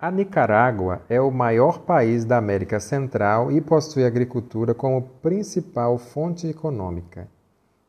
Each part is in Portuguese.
A Nicarágua é o maior país da América Central e possui agricultura como principal fonte econômica.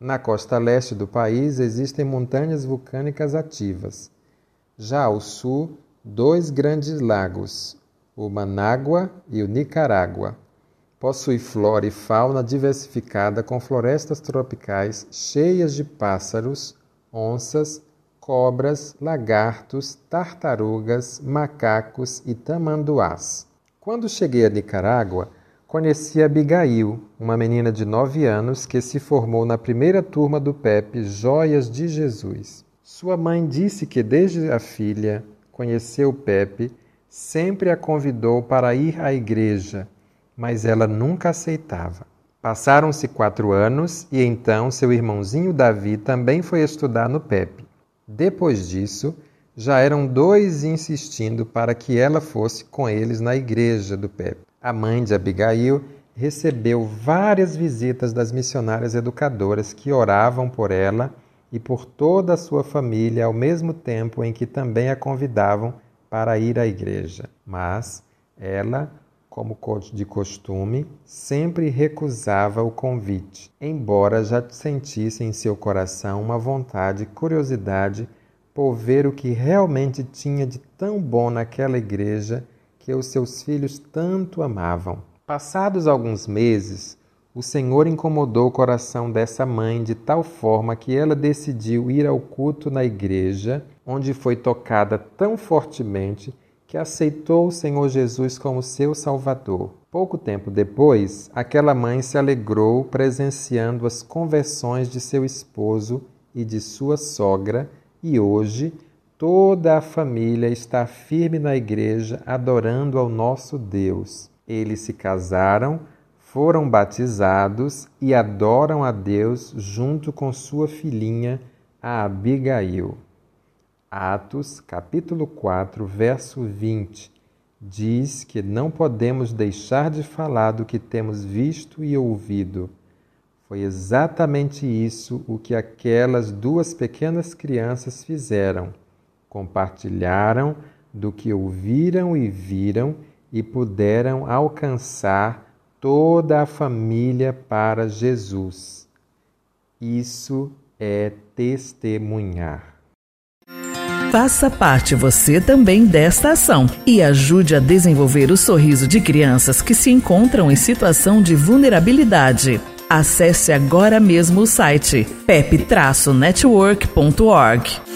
Na costa leste do país existem montanhas vulcânicas ativas. Já ao sul, dois grandes lagos, o Manágua e o Nicarágua. Possui flora e fauna diversificada com florestas tropicais cheias de pássaros, onças, cobras, lagartos, tartarugas, macacos e tamanduás. Quando cheguei a Nicarágua, conheci Abigail, uma menina de nove anos que se formou na primeira turma do PEP Joias de Jesus. Sua mãe disse que desde a filha conheceu o Pepe, sempre a convidou para ir à igreja, mas ela nunca aceitava. Passaram-se quatro anos e então seu irmãozinho Davi também foi estudar no Pepe. Depois disso, já eram dois insistindo para que ela fosse com eles na igreja do Pepe. A mãe de Abigail recebeu várias visitas das missionárias educadoras que oravam por ela e por toda a sua família ao mesmo tempo em que também a convidavam para ir à igreja. Mas ela, como de costume, sempre recusava o convite, embora já sentisse em seu coração uma vontade e curiosidade por ver o que realmente tinha de tão bom naquela igreja que os seus filhos tanto amavam. Passados alguns meses, o Senhor incomodou o coração dessa mãe de tal forma que ela decidiu ir ao culto na igreja, onde foi tocada tão fortemente que aceitou o Senhor Jesus como seu Salvador. Pouco tempo depois, aquela mãe se alegrou presenciando as conversões de seu esposo e de sua sogra, e hoje toda a família está firme na igreja adorando ao nosso Deus. Eles se casaram, foram batizados e adoram a Deus junto com sua filhinha, a Abigail. Atos, capítulo 4, verso 20, diz que não podemos deixar de falar do que temos visto e ouvido. Foi exatamente isso o que aquelas duas pequenas crianças fizeram. Compartilharam do que ouviram e viram e puderam alcançar toda a família para Jesus. Isso é testemunhar. Faça parte você também desta ação e ajude a desenvolver o sorriso de crianças que se encontram em situação de vulnerabilidade. Acesse agora mesmo o site pep-network.org.